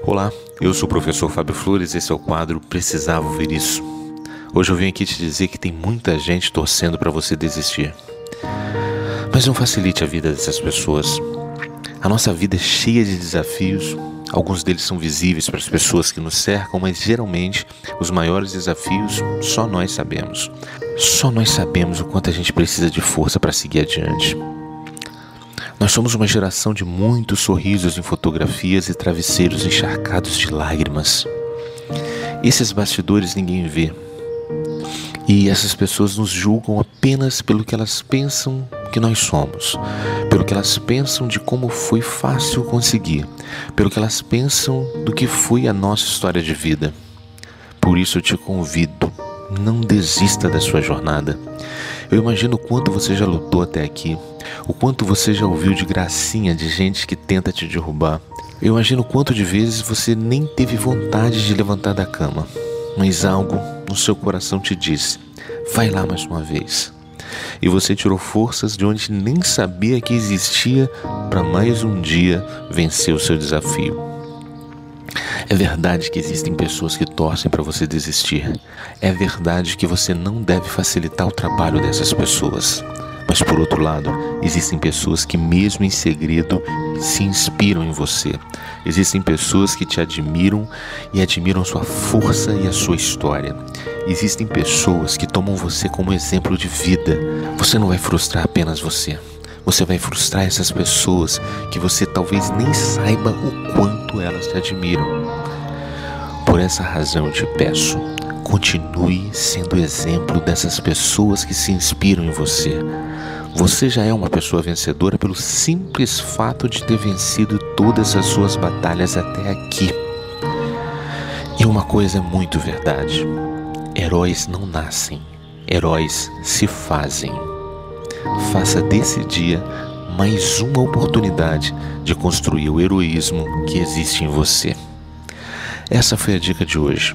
Olá, eu sou o professor Fábio Flores, esse é o quadro Precisava Ouvir Isso. Hoje eu vim aqui te dizer que tem muita gente torcendo para você desistir. Mas não facilite a vida dessas pessoas. A nossa vida é cheia de desafios, alguns deles são visíveis para as pessoas que nos cercam, mas geralmente os maiores desafios só nós sabemos. Só nós sabemos o quanto a gente precisa de força para seguir adiante. Nós somos uma geração de muitos sorrisos em fotografias e travesseiros encharcados de lágrimas. Esses bastidores ninguém vê. E essas pessoas nos julgam apenas pelo que elas pensam que nós somos, pelo que elas pensam de como foi fácil conseguir, pelo que elas pensam do que foi a nossa história de vida. Por isso eu te convido, não desista da sua jornada. Eu imagino o quanto você já lutou até aqui, o quanto você já ouviu de gracinha de gente que tenta te derrubar. Eu imagino quanto de vezes você nem teve vontade de levantar da cama, mas algo no seu coração te disse: vai lá mais uma vez. E você tirou forças de onde nem sabia que existia para mais um dia vencer o seu desafio. É verdade que existem pessoas que torcem para você desistir. É verdade que você não deve facilitar o trabalho dessas pessoas. Mas por outro lado, existem pessoas que, mesmo em segredo, se inspiram em você. Existem pessoas que te admiram e admiram sua força e a sua história. Existem pessoas que tomam você como exemplo de vida. Você não vai frustrar apenas você. Você vai frustrar essas pessoas que você talvez nem saiba o quanto elas te admiram. Por essa razão eu te peço, continue sendo exemplo dessas pessoas que se inspiram em você. Você já é uma pessoa vencedora pelo simples fato de ter vencido todas as suas batalhas até aqui. E uma coisa é muito verdade: heróis não nascem, heróis se fazem. Faça desse dia mais uma oportunidade de construir o heroísmo que existe em você. Essa foi a dica de hoje.